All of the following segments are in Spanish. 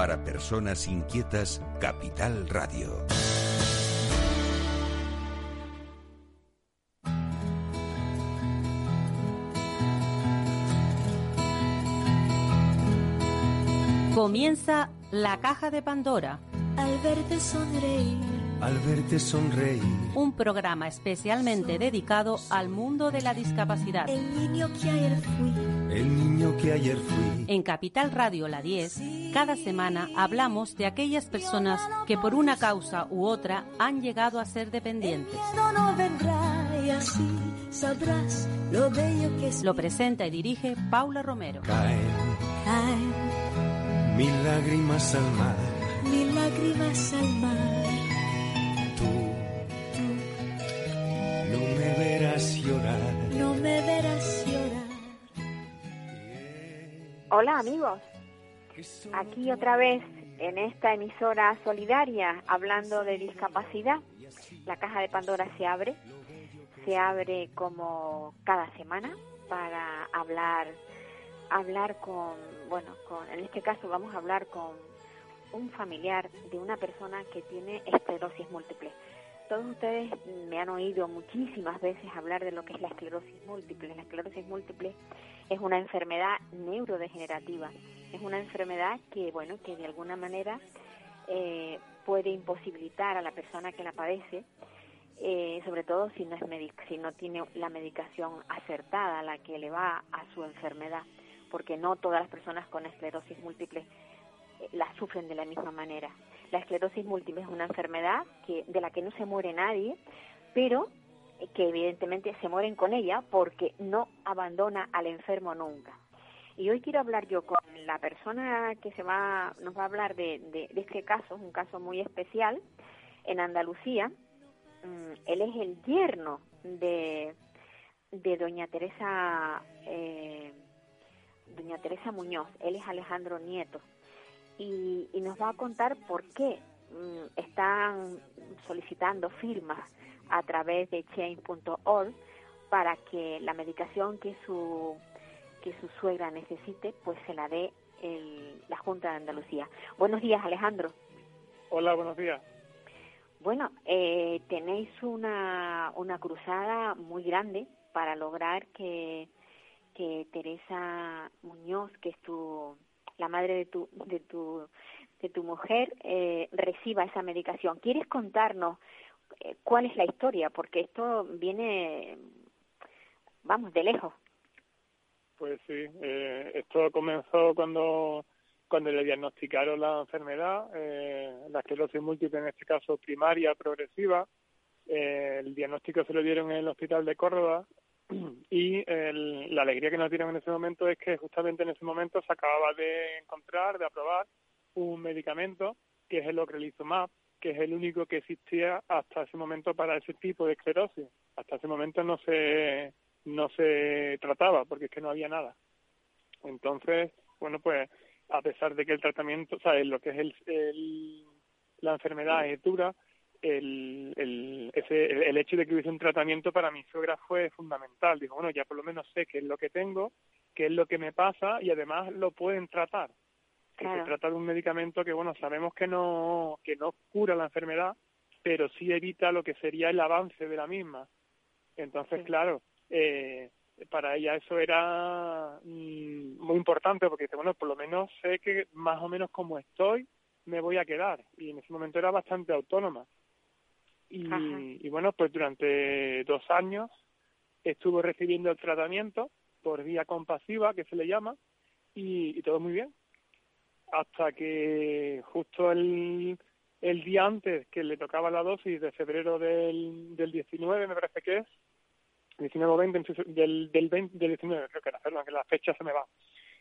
Para personas inquietas, Capital Radio. Comienza la caja de Pandora. Al verte sonreír. Al verte sonreír. Un programa especialmente dedicado al mundo de la discapacidad. El niño que ayer fui. El niño que ayer fui. En Capital Radio La 10, cada semana hablamos de aquellas personas que por una causa u otra han llegado a ser dependientes. No vendrá y así sabrás lo bello que es. Lo presenta y dirige Paula Romero. Caen Caen mil lágrimas al mar. mil lágrimas al mar. Tú, no me verás llorar. No me verás Hola amigos, aquí otra vez en esta emisora solidaria hablando de discapacidad. La caja de Pandora se abre, se abre como cada semana para hablar, hablar con, bueno, con, en este caso vamos a hablar con un familiar de una persona que tiene esclerosis múltiple. Todos ustedes me han oído muchísimas veces hablar de lo que es la esclerosis múltiple. La esclerosis múltiple es una enfermedad neurodegenerativa. Es una enfermedad que, bueno, que de alguna manera eh, puede imposibilitar a la persona que la padece, eh, sobre todo si no es si no tiene la medicación acertada, la que le va a su enfermedad, porque no todas las personas con esclerosis múltiple eh, la sufren de la misma manera. La esclerosis múltiple es una enfermedad que de la que no se muere nadie, pero que evidentemente se mueren con ella porque no abandona al enfermo nunca. Y hoy quiero hablar yo con la persona que se va, nos va a hablar de, de, este caso, un caso muy especial en Andalucía. Mm, él es el yerno de, de doña Teresa, eh, doña Teresa Muñoz. Él es Alejandro Nieto y, y nos va a contar por qué mm, están solicitando firmas a través de change.org para que la medicación que su que su suegra necesite pues se la dé el, la Junta de Andalucía. Buenos días, Alejandro. Hola, buenos días. Bueno, eh, tenéis una, una cruzada muy grande para lograr que, que Teresa Muñoz, que es tu, la madre de tu, de tu, de tu mujer, eh, reciba esa medicación. ¿Quieres contarnos cuál es la historia? Porque esto viene, vamos, de lejos. Pues sí, eh, esto comenzó cuando cuando le diagnosticaron la enfermedad, eh, la esclerosis múltiple en este caso primaria progresiva. Eh, el diagnóstico se lo dieron en el hospital de Córdoba y el, la alegría que nos dieron en ese momento es que justamente en ese momento se acababa de encontrar, de aprobar un medicamento que es el ocrelizumab, que es el único que existía hasta ese momento para ese tipo de esclerosis. Hasta ese momento no se no se trataba porque es que no había nada. Entonces, bueno, pues a pesar de que el tratamiento, o sea, lo que es el, la enfermedad es dura, el, el, ese, el hecho de que hubiese un tratamiento para mi suegra fue fundamental. Dijo, bueno, ya por lo menos sé qué es lo que tengo, qué es lo que me pasa y además lo pueden tratar. Que Claro. se trata de un medicamento que, bueno, sabemos que no, que no cura la enfermedad, pero sí evita lo que sería el avance de la misma. Entonces, Sí. claro, eh, para ella eso era mm, muy importante porque dice, bueno, por lo menos sé que más o menos como estoy me voy a quedar. Y en ese momento era bastante autónoma. Y, y bueno, pues durante dos años estuvo recibiendo el tratamiento por vía compasiva, que se le llama, y, y todo muy bien. Hasta que justo el, el día antes que le tocaba la dosis de febrero del, del 19, me parece que es, 19 o 20, en su- del, del, 20, del 19, creo que era, perdón, que la fecha se me va.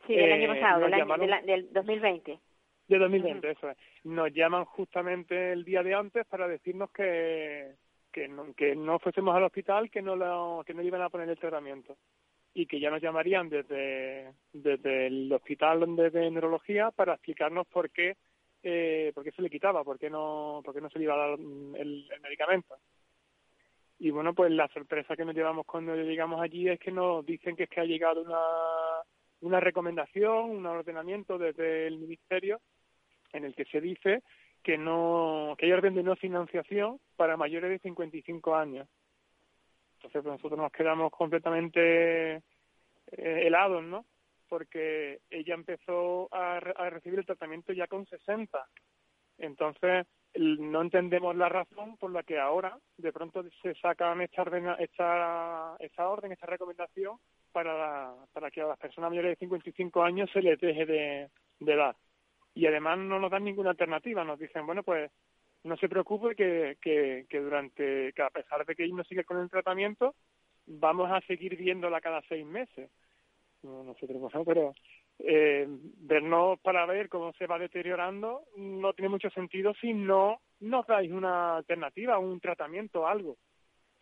Sí, del Eh, año pasado, nos del, año, llamaron- del, a- del 2020. De 2020, eso es. Nos llaman justamente el día de antes para decirnos que, que, no, que no fuésemos al hospital, que no, lo, que no iban a poner el tratamiento y que ya nos llamarían desde, desde el hospital de, de neurología para explicarnos por qué, eh, por qué se le quitaba, por qué no, por qué no se le iba a dar mm, el, el medicamento. Y bueno, pues la sorpresa que nos llevamos cuando llegamos allí es que nos dicen que es que ha llegado una, una recomendación, un ordenamiento desde el ministerio en el que se dice que no que hay orden de no financiación para mayores de 55 años. Entonces pues nosotros nos quedamos completamente eh, helados, ¿no? Porque ella empezó a, a recibir el tratamiento ya con 60. Entonces no entendemos la razón por la que ahora de pronto se sacan esta orden, esta, orden, esta recomendación para, para que a las personas mayores de 55 años se les deje de, de dar. Y además no nos dan ninguna alternativa, nos dicen, bueno, pues no se preocupe que, que, que durante, que a pesar de que no sigue con el tratamiento, vamos a seguir viéndola cada seis meses. No, no sé, pero eh, vernos para ver cómo se va deteriorando no tiene mucho sentido si no nos dais una alternativa, un tratamiento, algo.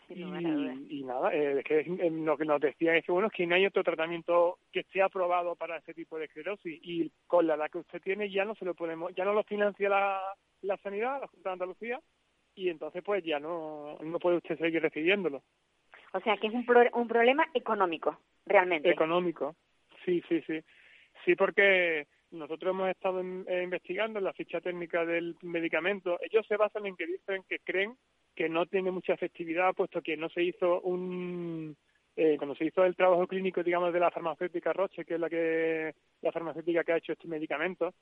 y, y, nada, eh, es que eh, lo que nos decían es que bueno, es que no hay otro tratamiento que esté aprobado para este tipo de esclerosis y con la edad que usted tiene ya no se lo podemos, ya no lo financia la, la sanidad, la Junta de Andalucía, y entonces pues ya no, no puede usted seguir recibiéndolo. O sea que es un, pro un problema económico, realmente. Económico, sí, sí, sí. Sí, porque nosotros hemos estado eh, investigando la ficha técnica del medicamento. Ellos se basan en que dicen que creen que no tiene mucha efectividad, puesto que no se hizo un eh, cuando se hizo el trabajo clínico, digamos, de la farmacéutica Roche, que es la que la farmacéutica que ha hecho este medicamento,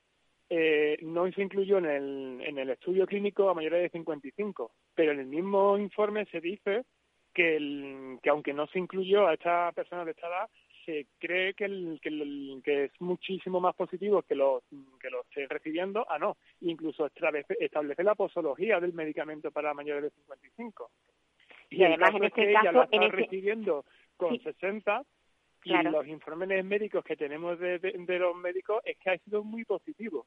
eh, no se incluyó en el, en el estudio clínico a mayores de 55, pero en el mismo informe se dice que, el, que aunque no se incluyó a esta persona de esta edad, se cree que, el, que, que es muchísimo más positivo que lo, que lo esté recibiendo ah no, incluso establece, la posología del medicamento para mayores de 55. Y, y además en este caso, ya lo está este recibiendo con 60 y los informes médicos que tenemos de, de los médicos es que ha sido muy positivo.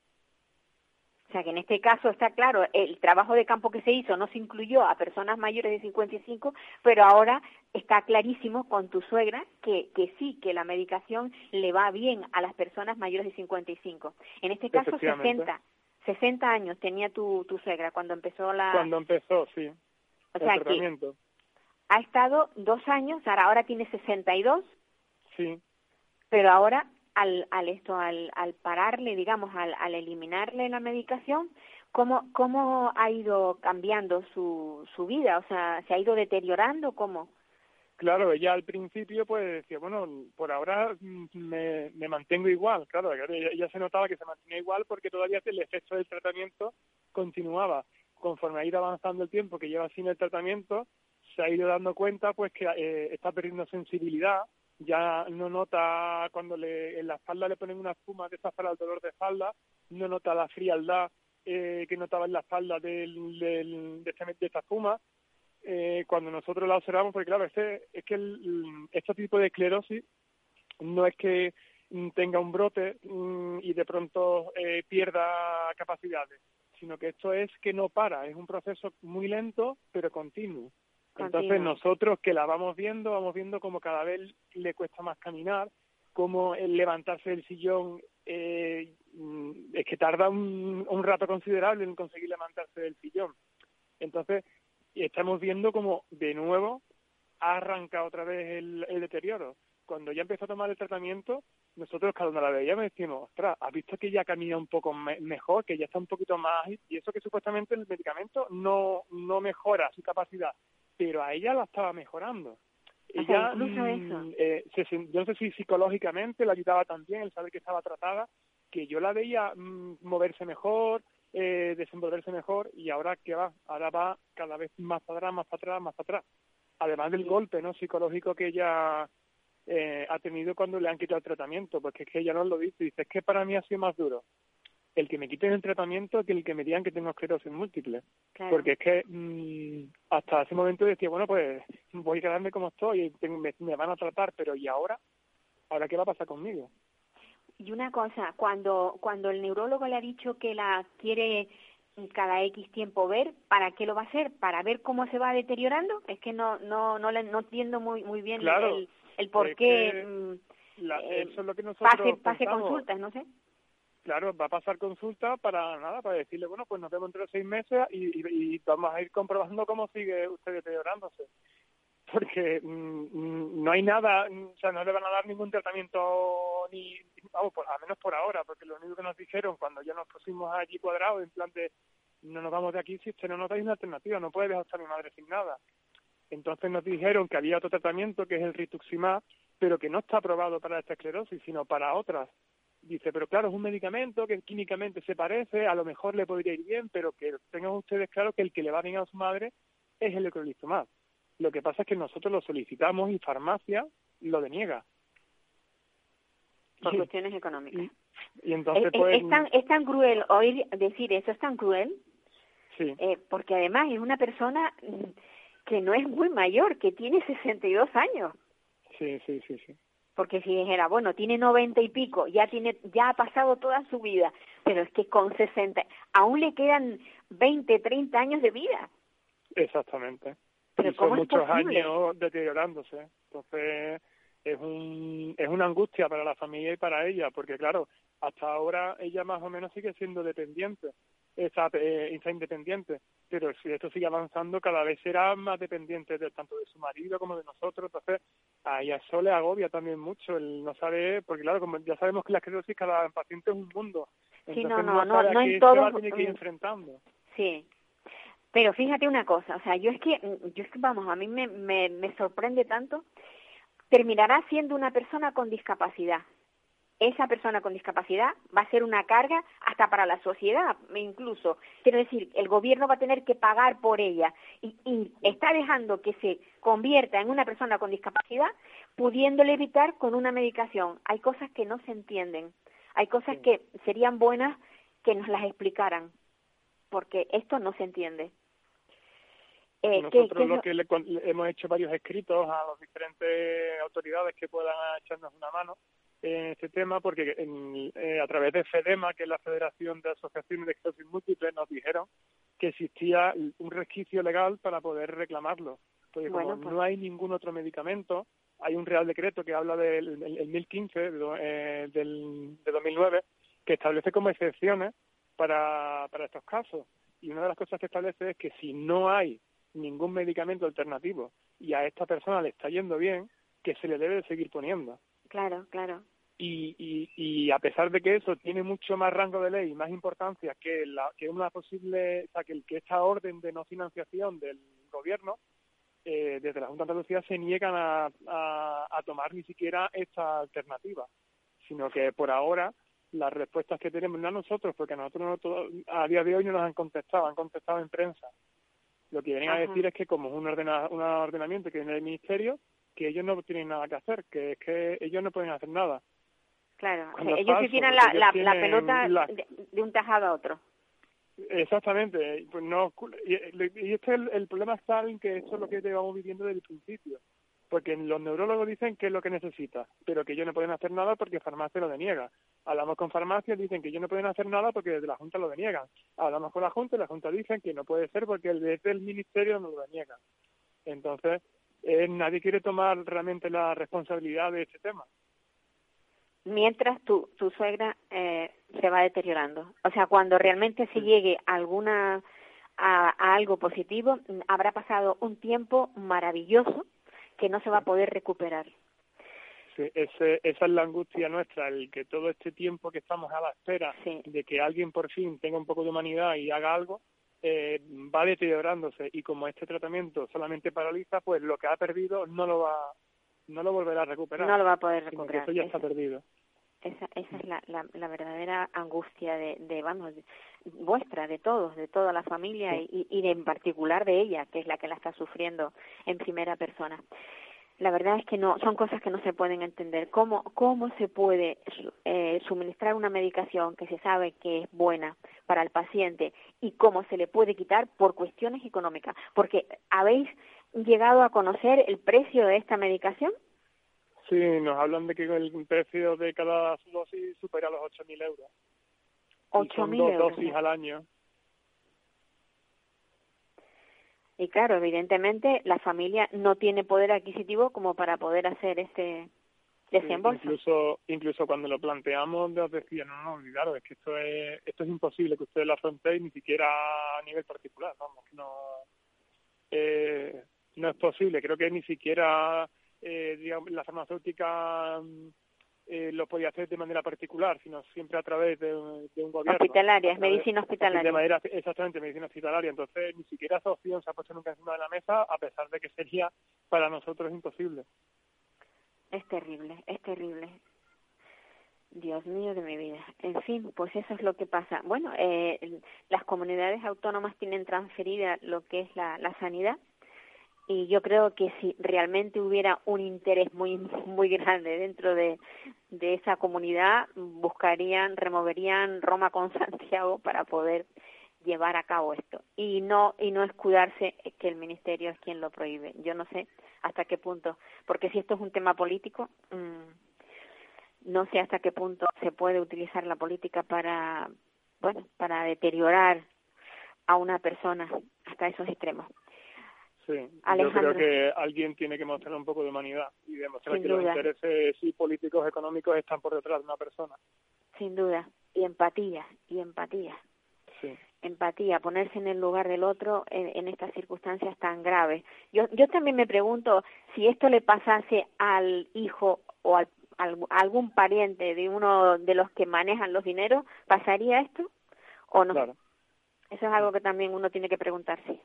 O sea que en este caso está claro, el trabajo de campo que se hizo no se incluyó a personas mayores de 55, pero ahora está clarísimo con tu suegra que, que sí, que la medicación le va bien a las personas mayores de 55. En este caso 60, 60 años tenía tu, tu suegra cuando empezó la... Cuando empezó, sí. O sea que ha estado dos años, ahora, ahora tiene 62. Sí. Pero ahora al, al esto, al, al pararle, digamos, al, al eliminarle la medicación, ¿cómo, ¿cómo ha ido cambiando su, su vida? O sea, ¿se ha ido deteriorando? ¿Cómo? Claro, ella al principio pues decía, bueno, por ahora mm, me, me mantengo igual, claro, ella, se notaba que se mantenía igual porque todavía el efecto del tratamiento continuaba. Conforme ha ido avanzando el tiempo que lleva sin el tratamiento, se ha ido dando cuenta pues que eh, está perdiendo sensibilidad, ya no nota cuando le, en la espalda le ponen una espuma de esas para el dolor de espalda, no nota la frialdad eh, que notaba en la espalda del, del, de, de esta espuma. Eh, cuando nosotros la observamos, porque claro, este, es que el, este tipo de esclerosis no es que tenga un brote mm, y de pronto eh, pierda capacidades, sino que esto es que no para, es un proceso muy lento pero continuo. Entonces nosotros que la vamos viendo, vamos viendo como cada vez le cuesta más caminar, como el levantarse del sillón eh, es que tarda un, un rato considerable en conseguir levantarse del sillón. Entonces estamos viendo como de nuevo ha arrancado otra vez el, el deterioro. Cuando ya empezó a tomar el tratamiento, nosotros cuando la veíamos decimos, ostras, ¿has visto que ya camina un poco mejor, que ya está un poquito más... Y eso que supuestamente el medicamento no, no mejora su capacidad, pero a ella la estaba mejorando. Ella, mm, eh, yo no sé si psicológicamente la ayudaba también el saber que estaba tratada, que yo la veía mm, moverse mejor, eh, desenvolverse mejor y ahora que va, ahora va cada vez más para atrás, más para atrás, más para atrás. Además del golpe no psicológico que ella eh, ha tenido cuando le han quitado el tratamiento, porque es que ella no lo dice, dice, es que para mí ha sido más duro el que me quiten el tratamiento que el que me digan que tengo esclerosis múltiple. Porque es que mm, hasta ese momento decía, bueno, pues voy a quedarme como estoy, me, me van a tratar, pero ¿y ahora? ¿Ahora qué va a pasar conmigo? Y una cosa, cuando, cuando el neurólogo le ha dicho que la quiere cada X tiempo ver, ¿para qué lo va a hacer? ¿Para ver cómo se va deteriorando? Es que no no no, le, no entiendo muy muy bien el, el por qué mm, eh, eso es lo que nosotros pase, pase consultas, no sé claro, va a pasar consulta para nada, para decirle, bueno, pues nos vemos entre seis meses y, y, vamos a ir comprobando cómo sigue usted deteriorándose. porque mm, mm, no hay nada, o sea, no le van a dar ningún tratamiento ni, vamos, por, a menos por ahora, porque lo único que nos dijeron cuando ya nos pusimos allí cuadrados, en plan de, no nos vamos de aquí si usted no nos dais una alternativa, no puede dejar a mi madre sin nada. Entonces nos dijeron que había otro tratamiento que es el rituximab, pero que no está aprobado para esta esclerosis, sino para otras. Dice, pero claro, es un medicamento que químicamente se parece, a lo mejor le podría ir bien, pero que tengan ustedes claro que el que le va bien a su madre es el ecrolizumab. Lo que pasa es que nosotros lo solicitamos y farmacia lo deniega. Por cuestiones económicas. Y, entonces, es, pues, es, tan, es tan cruel oír decir eso, es tan cruel, sí. eh, porque además es una persona mm, que no es muy mayor, que tiene 62 años. Sí, sí, sí, sí. Porque si dijera, bueno, tiene 90 y pico, ya tiene ya ha pasado toda su vida, pero es que con 60 aún le quedan 20, 30 años de vida. Exactamente. Pero y ¿cómo son muchos posible? años deteriorándose. Entonces, es un es una angustia para la familia y para ella, porque claro, hasta ahora ella más o menos sigue siendo dependiente, está, eh, está independiente, pero si esto sigue avanzando, cada vez será más dependiente de, tanto de su marido como de nosotros. Entonces, a eso le agobia también mucho, el no sabe, porque claro, como ya sabemos que la esclerosis cada paciente es un mundo. Sí, Entonces, no, no, no, a no qué en se todos- va a tener que ir mm. enfrentando. Sí. Pero fíjate una cosa, o sea, yo es que, mm, yo es que, vamos, a mí me, me, me sorprende tanto, terminará siendo una persona con discapacidad. Esa persona con discapacidad va a ser una carga hasta para la sociedad, incluso. Quiero decir, el gobierno va a tener que pagar por ella y, y está dejando que se convierta en una persona con discapacidad, pudiéndole evitar con una medicación. Hay cosas que no se entienden, hay cosas Sí. que serían buenas que nos las explicaran, porque esto no se entiende. Eh, ¿qué- Nosotros qué lo que le hemos hecho varios escritos a las diferentes autoridades que puedan echarnos una mano en este tema, porque en- eh, a través de FEDEMA, que es la Federación de Asociaciones de Esclerosis Múltiple, nos dijeron que existía un resquicio legal para poder reclamarlo. Porque como pues- no hay ningún otro medicamento, hay un Real Decreto que habla del el, el 1015 de, eh, del, de 2009 que establece como excepciones para, para estos casos. Y una de las cosas que establece es que si no hay ningún medicamento alternativo y a esta persona le está yendo bien, que se le debe de seguir poniendo. Claro, claro. Y, y, y a pesar de que eso tiene mucho más rango de ley y más importancia que, la, que una posible, o sea, que, que esta orden de no financiación del gobierno, eh, desde la Junta de Andalucía se niegan a, a, a tomar ni siquiera esta alternativa, sino que por ahora las respuestas que tenemos, no a nosotros, porque a nosotros no todo- a día de hoy no nos han contestado, han contestado en prensa. Lo que vienen a decir es que como es un, ordena, un ordenamiento que viene del Ministerio, que ellos no tienen nada que hacer, que es que ellos no pueden hacer nada. Claro, Cuando ellos tiran porque la, ellos la, la tienen pelota la- de, de un tajado a otro. Exactamente, pues no, y, y este el, el problema está en que eso es lo que llevamos viviendo desde el principio, porque los neurólogos dicen que es lo que necesita, pero que ellos no pueden hacer nada porque farmacia lo deniega. Hablamos con farmacias, dicen que ellos no pueden hacer nada porque desde la Junta lo deniegan. Hablamos con la Junta y la Junta dicen que no puede ser porque desde el Ministerio nos lo deniegan. Entonces, eh, nadie quiere tomar realmente la responsabilidad de este tema. Mientras tu, tu suegra eh, se va deteriorando. O sea, cuando realmente se llegue a alguna a, a algo positivo, mm, habrá pasado un tiempo maravilloso que no se va a poder recuperar. Sí, ese, esa es la angustia nuestra, el que todo este tiempo que estamos a la espera Sí. de que alguien por fin tenga un poco de humanidad y haga algo, eh, va deteriorándose y como este tratamiento solamente paraliza, pues lo que ha perdido no lo va no lo volverá a recuperar. No lo va a poder recuperar. eso ya está perdido. Esa, esa es la, la, la verdadera angustia de, de vamos, de- vuestra, de todos, de toda la familia Sí. y, y de, en particular de ella, que es la que la está sufriendo en primera persona. La verdad es que no, son cosas que no se pueden entender. ¿Cómo, cómo se puede eh, suministrar una medicación que se sabe que es buena para el paciente y cómo se le puede quitar por cuestiones económicas? Porque habéis llegado a conocer el precio de esta medicación. Sí, nos hablan de que el precio de cada dosis supera los 8.000 euros. Y Ocho son mil dos euros. dosis al año. Y claro, evidentemente la familia no tiene poder adquisitivo como para poder hacer este desembolso. Incluso, incluso cuando lo planteamos nos decían, no, no, olvidaros, es que esto es, esto es imposible que ustedes lo afrontéis ni siquiera a nivel particular, vamos, no... Eh, no es posible. Creo que ni siquiera eh, digamos, la farmacéutica eh, lo podía hacer de manera particular, sino siempre a través de, un gobierno. Hospitalaria, es medicina hospitalaria. De manera, exactamente, medicina hospitalaria. Entonces, ni siquiera esa opción se ha puesto nunca encima de la mesa, a pesar de que sería para nosotros imposible. Es terrible, es terrible. Dios mío de mi vida. En fin, pues eso es lo que pasa. Bueno, eh, las comunidades autónomas tienen transferida lo que es la, la sanidad y yo creo que si realmente hubiera un interés muy muy grande dentro de, esa comunidad buscarían removerían Roma con Santiago para poder llevar a cabo esto. Y no y no escudarse que el ministerio es quien lo prohíbe. Yo no sé hasta qué punto porque si esto es un tema político mmm, no sé hasta qué punto se puede utilizar la política para bueno para deteriorar a una persona hasta esos extremos Sí, yo creo que alguien tiene que mostrar un poco de humanidad y demostrar que los intereses sí, políticos, económicos están por detrás de una persona. Sin duda, y empatía, y empatía. Sí. Empatía, ponerse en el lugar del otro en, estas circunstancias tan graves. Yo, yo también me pregunto si esto le pasase al hijo o al, al, a algún pariente de uno de los que manejan los dineros, ¿pasaría esto o no? Claro. Eso es algo que también uno tiene que preguntarse.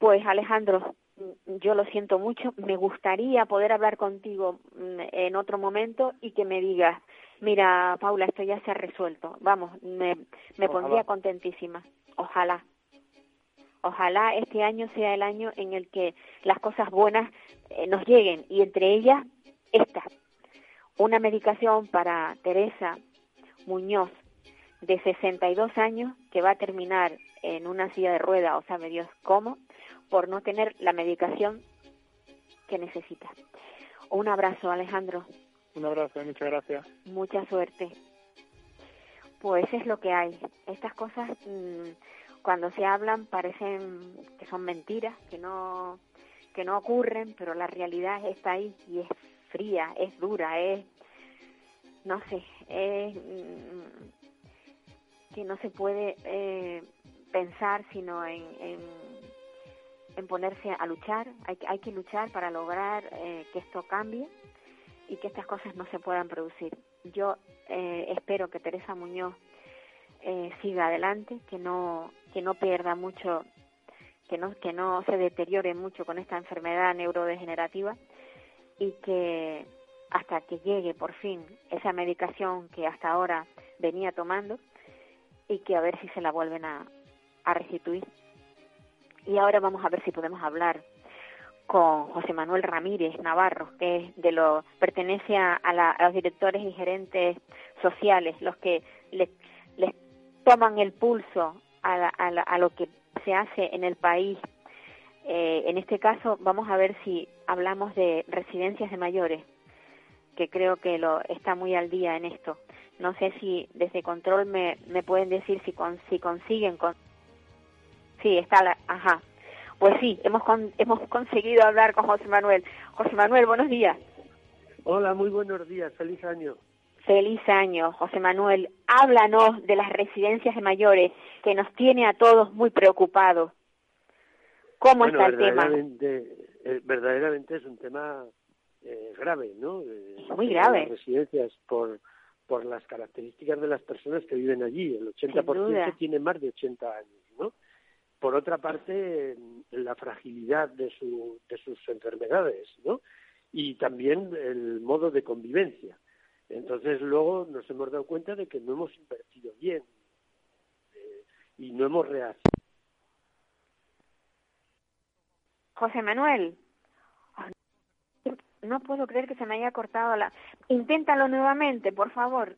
Pues Alejandro, yo lo siento mucho, me gustaría poder hablar contigo mm, en otro momento y que me digas, mira Paula, esto ya se ha resuelto, vamos, me, me pondría contentísima, ojalá. Ojalá este año sea el año en el que las cosas buenas eh, nos lleguen y entre ellas esta, una medicación para Teresa Muñoz de 62 años que va a terminar en una silla de rueda o sabe Dios cómo, por no tener la medicación que necesita. Un abrazo, Alejandro. Un abrazo, muchas gracias. Mucha suerte. Pues es lo que hay. Estas cosas, mm, cuando se hablan, parecen que son mentiras, que no, que no ocurren, pero la realidad está ahí y es fría, es dura, es, no sé, es mm, que no se puede eh, pensar sino en, en en ponerse a luchar, hay, hay que luchar para lograr eh, que esto cambie y que estas cosas no se puedan producir. Yo eh, espero que Teresa Muñoz eh, siga adelante, que no que no pierda mucho, que no que no se deteriore mucho con esta enfermedad neurodegenerativa y que hasta que llegue por fin esa medicación que hasta ahora venía tomando y que a ver si se la vuelven a, a restituir. Y ahora vamos a ver si podemos hablar con José Manuel Ramírez Navarro, que es de lo pertenece a, los directores y gerentes sociales, los que les, toman el pulso a, lo que se hace en el país. Eh, en este caso, vamos a ver si hablamos de residencias de mayores, que creo que lo está muy al día en esto. No sé si desde control me, me pueden decir si, con, si consiguen con, Sí, está la, ajá. Pues sí, hemos hemos conseguido hablar con José Manuel. José Manuel, buenos días. Hola, muy buenos días, feliz año. Feliz año, José Manuel. Háblanos de las residencias de mayores que nos tiene a todos muy preocupados. ¿Cómo está el tema? Eh, verdaderamente es un tema eh, grave, ¿no? Eh, muy grave. Las residencias por por las características de las personas que viven allí. El 80% tiene más de 80 años, ¿no? Por otra parte, la fragilidad de, su, de sus enfermedades, ¿no? Y también el modo de convivencia. Entonces, luego nos hemos dado cuenta de que no hemos invertido bien eh, y no hemos reaccionado. José Manuel, no puedo creer que se me haya cortado la... Inténtalo nuevamente, por favor.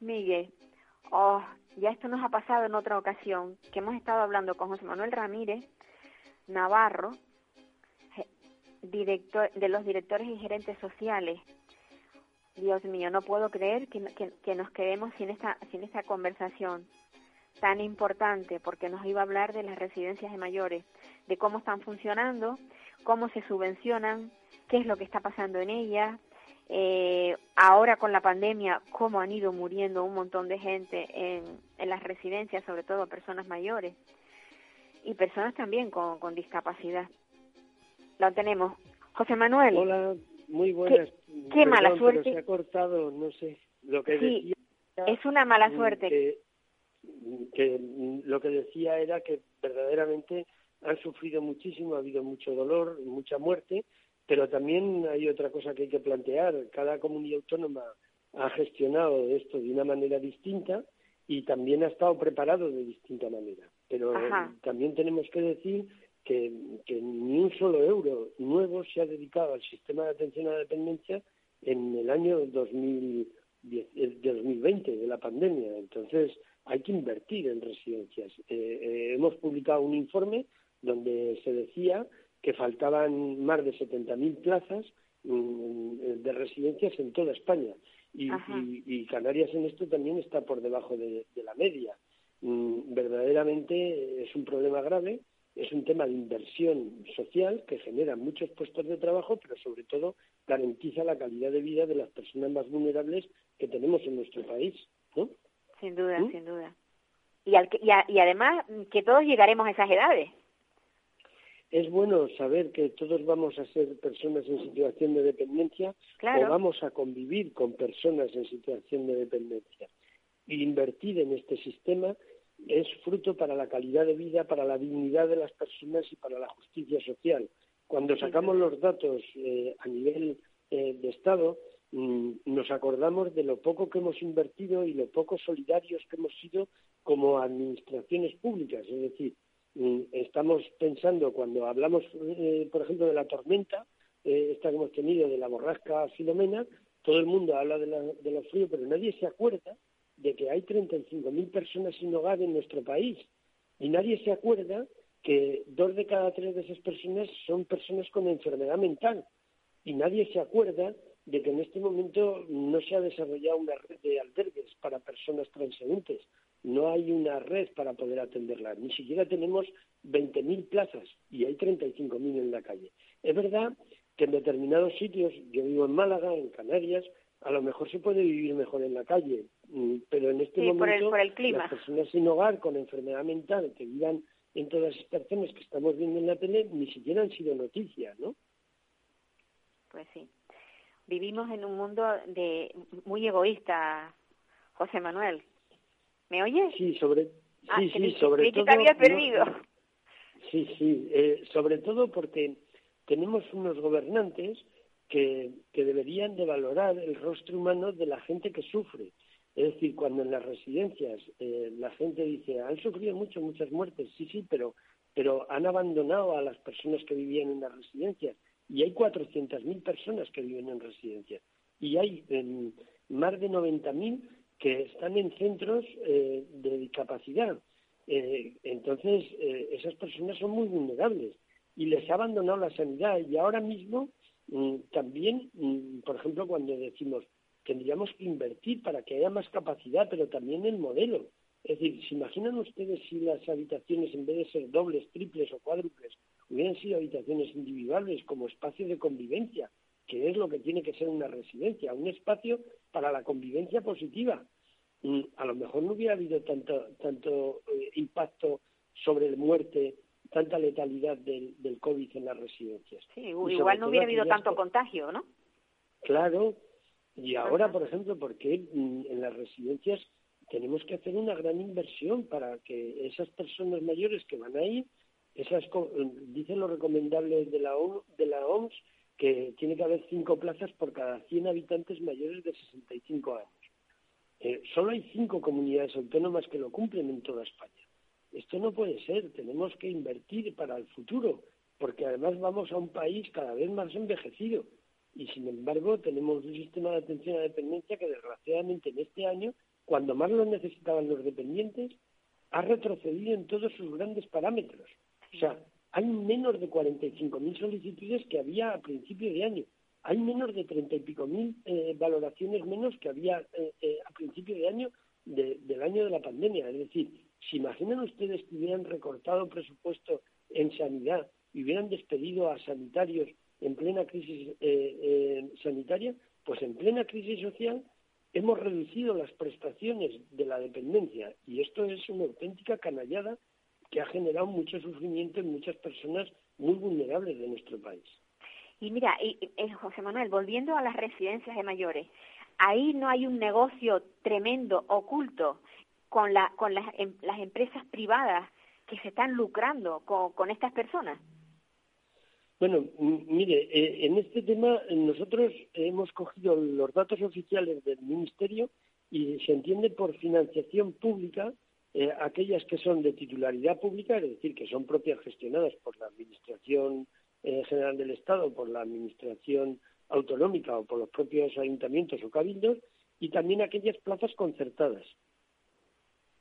Miguel. Oh, ya esto nos ha pasado en otra ocasión, que hemos estado hablando con José Manuel Ramírez Navarro, director de los directores y gerentes sociales. Dios mío, no puedo creer que, nos quedemos sin esta, sin esta conversación tan importante, porque nos iba a hablar de las residencias de mayores, de cómo están funcionando, cómo se subvencionan, qué es lo que está pasando en ellas, eh, ahora con la pandemia, cómo han ido muriendo un montón de gente en, en las residencias, sobre todo personas mayores y personas también con, con discapacidad. lo tenemos. José Manuel. Hola, muy buenas. Qué, mala suerte. se ha cortado, no sé. Lo que sí, es una mala suerte. Que, que lo que decía era que verdaderamente han sufrido muchísimo, ha habido mucho dolor, mucha muerte, pero también hay otra cosa que hay que plantear. Cada comunidad autónoma ha gestionado esto de una manera distinta y también ha estado preparado de distinta manera. Pero también tenemos que decir que, ni un solo euro nuevo se ha dedicado al sistema de atención a la dependencia en el año 2010, 2020 de la pandemia. Entonces, hay que invertir en residencias. Eh, eh, hemos publicado un informe donde se decía que faltaban más de 70.000 plazas mm, de residencias en toda España. Y, Canarias en esto también está por debajo de, la media. Mm, verdaderamente es un problema grave, es un tema de inversión social que genera muchos puestos de trabajo, pero sobre todo garantiza la calidad de vida de las personas más vulnerables que tenemos en nuestro país. ¿no? Sin duda, ¿Mm? sin duda. Y, y además que todos llegaremos a esas edades es bueno saber que todos vamos a ser personas en situación de dependencia o vamos a convivir con personas en situación de dependencia. Y invertir en este sistema es fruto para la calidad de vida, para la dignidad de las personas y para la justicia social. Cuando sacamos los datos eh, a nivel eh, de Estado, mm, nos acordamos de lo poco que hemos invertido y lo poco solidarios que hemos sido como administraciones públicas. Es decir, estamos pensando cuando hablamos, eh, por ejemplo, de la tormenta, eh, esta que hemos tenido de la borrasca Filomena, todo el mundo habla de, la, de lo frío, pero nadie se acuerda de que hay 35.000 personas sin hogar en nuestro país. Y nadie se acuerda que dos de cada tres de esas personas son personas con enfermedad mental. Y nadie se acuerda de que en este momento no se ha desarrollado una red de albergues para personas transeúntes no hay una red para poder atenderla. Ni siquiera tenemos 20.000 plazas y hay 35.000 en la calle. Es verdad que en determinados sitios, yo vivo en Málaga, en Canarias, a lo mejor se puede vivir mejor en la calle, mm, pero en este momento las personas sin hogar con enfermedad mental que vivan en todas estas zonas que estamos viendo en la tele ni siquiera han sido noticias, ¿no? Pues sí. Vivimos en un mundo de muy egoísta, José Manuel. ¿Me oyes? Sí, sobre, ah, sí, sí, sobre todo. te había perdido. sí, sí, eh, sobre todo porque tenemos unos gobernantes que, que deberían de valorar el rostro humano de la gente que sufre. Es decir, cuando en las residencias eh, la gente dice, han sufrido mucho, muchas muertes, sí, sí, pero, pero han abandonado a las personas que vivían en las residencias. Y hay 400.000 personas que viven en residencias. Y hay más de 90.000 que están en centros eh, de discapacidad. Eh, entonces, eh, esas personas son muy vulnerables y les ha abandonado la sanidad. Y ahora mismo, mm, también, mm, por ejemplo, cuando decimos tendríamos que invertir para que haya más capacidad, pero también el modelo. Es decir, ¿se imaginan ustedes si las habitaciones, en vez de ser dobles, triples o cuádruples, hubieran sido habitaciones individuales como espacio de convivencia? Que es lo que tiene que ser una residencia, un espacio para la convivencia positiva. Mm, a lo mejor no hubiera habido tanto, tanto eh, impacto sobre la muerte, tanta letalidad del, del COVID en las residencias. Sí, igual no hubiera habido tanto contagio, ¿no? Claro, y ahora, por ejemplo, porque mm, en las residencias tenemos que hacer una gran inversión para que esas personas mayores que van ahí, esas dicen los recomendables de la, de la OMS, que tiene que haber cinco plazas por cada 100 habitantes mayores de 65 años. Eh, solo hay cinco comunidades autónomas que lo cumplen en toda España. Esto no puede ser, tenemos que invertir para el futuro, porque además vamos a un país cada vez más envejecido y sin embargo tenemos un sistema de atención a dependencia que desgraciadamente en este año, cuando más lo necesitaban los dependientes, ha retrocedido en todos sus grandes parámetros. O sea, hay menos de 45.000 solicitudes que había a principio de año. Hay menos de treinta y pico mil eh, valoraciones menos que había eh, eh, a principio de año del año de la pandemia. Es decir, si imaginan ustedes que hubieran recortado presupuesto en sanidad y hubieran despedido a sanitarios en plena crisis sanitaria, pues en plena crisis social hemos reducido las prestaciones de la dependencia y esto es una auténtica canallada que ha generado mucho sufrimiento en muchas personas muy vulnerables de nuestro país. Y mira, y, eh, José Manuel, volviendo a las residencias de mayores, ahí no hay un negocio tremendo, oculto, con, la, con las, em, las empresas privadas que se están lucrando con, con estas personas. Bueno, mire, eh, en este tema nosotros hemos cogido los datos oficiales del Ministerio y se entiende por financiación pública eh, aquellas que son de titularidad pública, es decir, que son propias gestionadas por la Administración eh, General del Estado, por la Administración Autonómica o por los propios ayuntamientos o cabildos, y también aquellas plazas concertadas.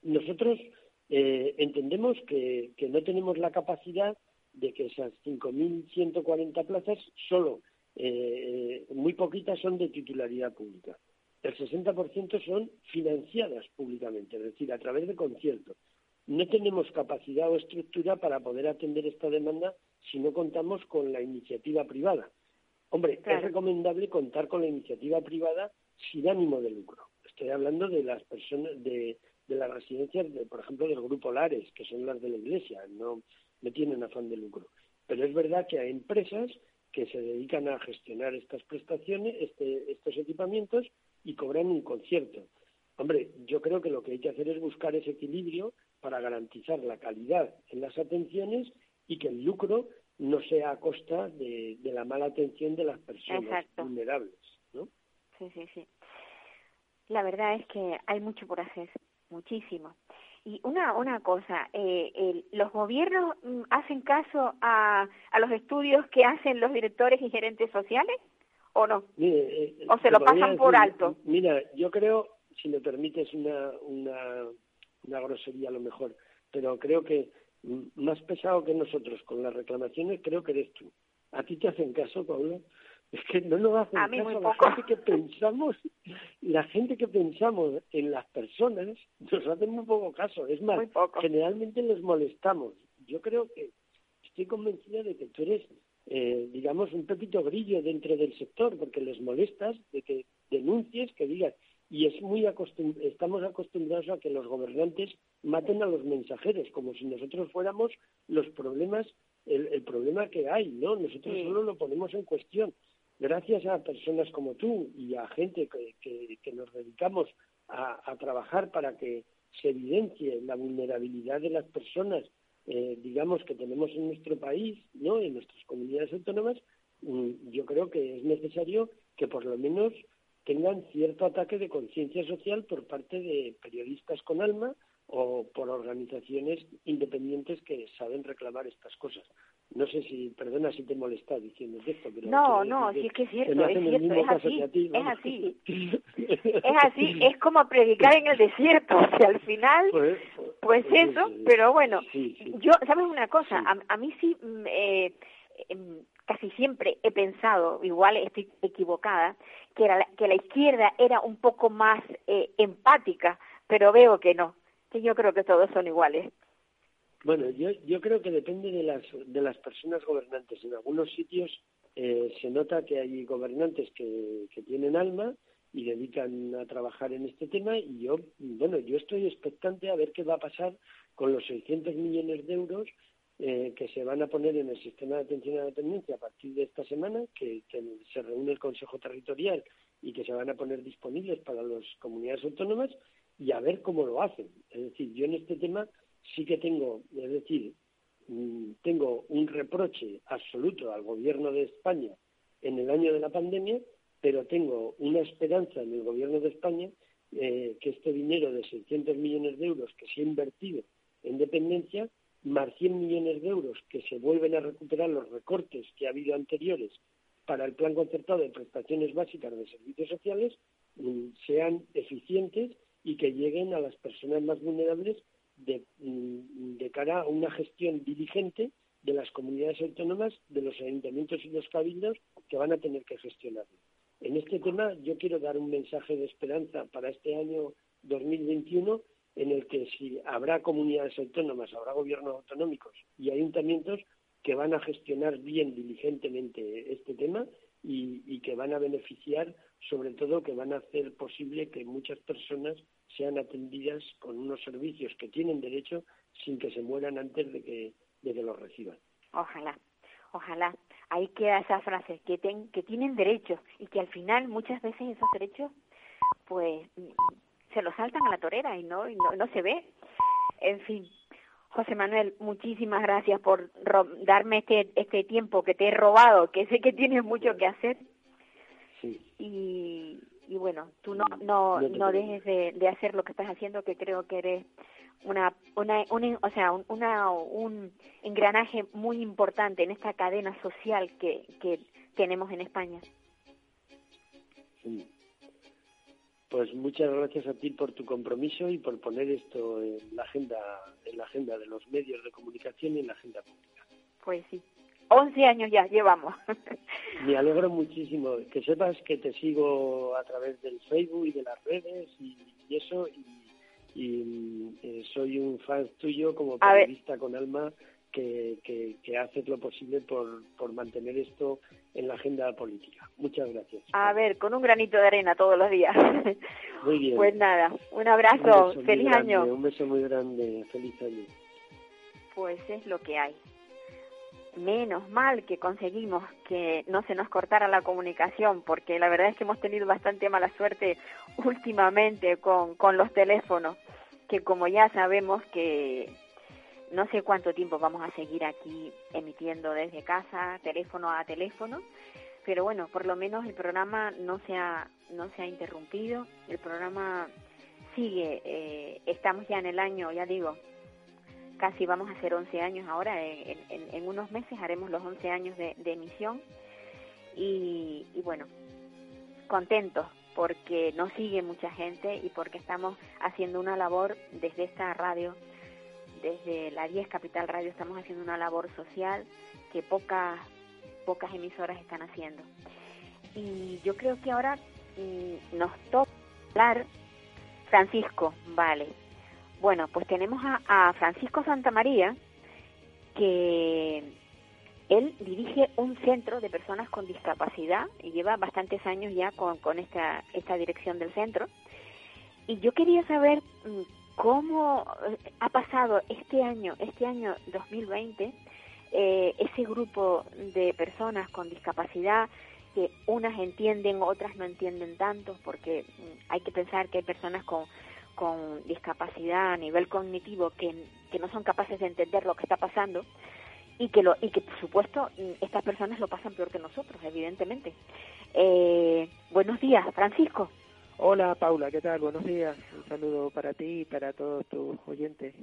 Nosotros entendemos que no tenemos la capacidad de que esas 5.140 plazas, solo eh, muy poquitas son de titularidad pública. El 60% son financiadas públicamente, es decir, a través de conciertos. No tenemos capacidad o estructura para poder atender esta demanda si no contamos con la iniciativa privada. Hombre, es recomendable contar con la iniciativa privada sin ánimo de lucro. Estoy hablando de las personas, de, de las residencias, de, por ejemplo, del Grupo Lares, que son las de la Iglesia. No, no tienen afán de lucro. Pero es verdad que hay empresas que se dedican a gestionar estas prestaciones, este, estos equipamientos y cobran un concierto. Hombre, yo creo que lo que hay que hacer es buscar ese equilibrio para garantizar la calidad en las atenciones y que el lucro no sea a costa de, la mala atención de las personas vulnerables, ¿no? Sí, sí, sí. La verdad es que hay mucho por hacer, muchísimo. Y una, una cosa, eh, ¿los gobiernos mm, hacen caso a, a los estudios que hacen los directores y gerentes sociales o no? Eh, ¿O se lo pasan por alto? Mira, yo creo, si me permites una, una, una grosería a lo mejor, pero creo que más pesado que nosotros con las reclamaciones creo que eres tú. ¿A ti te hacen caso, Paula? Es que no nos hacen a caso la gente que pensamos, la gente que pensamos en las personas nos hacen muy poco caso. Es más, generalmente les molestamos. Yo creo que estoy convencida de que tú eres, eh, digamos, un pepito grillo dentro del sector, porque les molestas de que denuncies, que digas. Y es muy estamos acostumbrados a que los gobernantes maten a los mensajeros, como si nosotros fuéramos los problemas, el, problema que hay, ¿no? Nosotros solo lo ponemos en cuestión gracias a personas como tú y a gente que, que, nos dedicamos a, trabajar para que se evidencie la vulnerabilidad de las personas, eh, digamos, que tenemos en nuestro país, ¿no? en nuestras comunidades autónomas, mm, yo creo que es necesario que por lo menos tengan cierto ataque de conciencia social por parte de periodistas con alma o por organizaciones independientes que saben reclamar estas cosas. No sé si, perdona si te molesta diciendo esto, pero... No, no, sí es que es cierto, es cierto, es así, es así. es así, es como predicar en el desierto, o sea, al final, pues, pues, pues eso, pero bueno, yo, ¿sabes una cosa? A, mí sí, mm, eh, em, casi siempre he pensado, igual estoy equivocada, que, era, que la izquierda era un poco más eh, empática, pero veo que no, que yo creo que todos son iguales. Bueno, yo, yo creo que depende de las, de las personas gobernantes. En algunos sitios eh, se nota que hay gobernantes que, que tienen alma y dedican a trabajar en este tema y yo, bueno, yo estoy expectante a ver qué va a pasar con los 600 millones de euros eh, que se van a poner en el sistema de atención a la dependencia a partir de esta semana, que, que, se reúne el Consejo Territorial y que se van a poner disponibles para las comunidades autónomas y a ver cómo lo hacen. Es decir, yo en este tema sí que tengo, es decir, mm, tengo un reproche absoluto al gobierno de España en el año de la pandemia, pero tengo una esperanza en el gobierno de España eh, que este dinero de 600 millones de euros que se ha invertido en dependencia, más 100 millones de euros que se vuelven a recuperar los recortes que ha habido anteriores para el plan concertado de prestaciones básicas de servicios sociales, mm, sean eficientes y que lleguen a las personas más vulnerables Mm, de, cara a una gestión diligente de las comunidades autónomas, de los ayuntamientos y los cabildos que van a tener que gestionarlo. En este tema yo quiero dar un mensaje de esperanza para este año 2021 en el que si habrá comunidades autónomas, habrá gobiernos autonómicos y ayuntamientos que van a gestionar bien diligentemente este tema y, y, que van a beneficiar, sobre todo que van a hacer posible que muchas personas sean atendidas con unos servicios que tienen derecho sin que se mueran antes de que, de que los reciban. Ojalá, ojalá. Ahí queda esa frase, que, ten, que tienen derechos y que al final muchas veces esos derechos pues se los saltan a la torera y no, y no, no se ve. En fin, José Manuel, muchísimas gracias por darme este, este tiempo que te he robado, que sé que tienes mucho que hacer. Sí. Y, y bueno, tú no, no, no, dejes de, de, hacer lo que estás haciendo, que creo que eres una, una, o sea, un, una, un engranaje muy importante en esta cadena social que, que tenemos en España. Sí. Pues muchas gracias a ti por tu compromiso y por poner esto en la agenda, en la agenda de los medios de comunicación y en la agenda pública. Pues sí. 11 años ya llevamos. Me alegro muchísimo. Que sepas que te sigo a través del Facebook y de las redes y, eso. Y, eh, soy un fan tuyo como periodista con alma que, que, haces lo posible por, por mantener esto en la agenda política. Muchas gracias. A ver, con un granito de arena todos los días. Muy bien. Pues nada, un abrazo, feliz año. Un beso muy grande, feliz año. Pues es lo que hay. Menos mal que conseguimos que no se nos cortara la comunicación, porque la verdad es que hemos tenido bastante mala suerte últimamente con, con los teléfonos, que como ya sabemos que no sé cuánto tiempo vamos a seguir aquí emitiendo desde casa, teléfono a teléfono, pero bueno, por lo menos el programa no se ha, no se ha interrumpido, el programa sigue, eh, estamos ya en el año, ya digo, casi vamos a hacer 11 años ahora, en, en, unos meses haremos los 11 años de, emisión y, y bueno, contentos porque nos sigue mucha gente y porque estamos haciendo una labor desde esta radio desde la 10 Capital Radio estamos haciendo una labor social que pocas pocas emisoras están haciendo. Y yo creo que ahora mm, nos toca hablar Francisco, vale. Bueno, pues tenemos a, a Francisco Santamaría, que él dirige un centro de personas con discapacidad y lleva bastantes años ya con, esta, esta dirección del centro. Y yo quería saber mm, cómo eh, ha pasado este año, este año 2020, eh, ese grupo de personas con discapacidad que unas entienden, otras no entienden tanto, porque mm, hay que pensar que hay personas con, con discapacidad a nivel cognitivo que, que no son capaces de entender lo que está pasando y que, lo, y que por supuesto estas personas lo pasan peor que nosotros, evidentemente. Eh, buenos días, Francisco. Hola Paula, ¿qué tal? Buenos días. Un saludo para ti y para todos tus oyentes.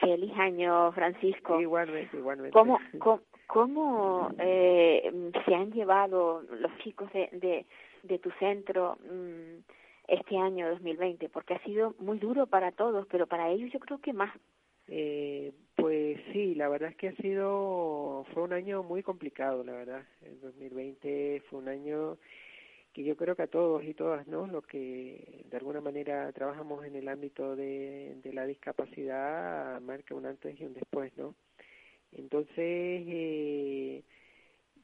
Feliz año, Francisco. Igualmente, igualmente. ¿Cómo, cómo, eh, se han llevado los chicos de, de, de tu centro mm, este año 2020? Porque ha sido muy duro para todos, pero para ellos yo creo que más. Eh, pues sí, la verdad es que ha sido, fue un año muy complicado, la verdad. El 2020 fue un año que yo creo que a todos y todas, ¿no? Los que de alguna manera trabajamos en el ámbito de, de la discapacidad marca un antes y un después, ¿no? Entonces, eh,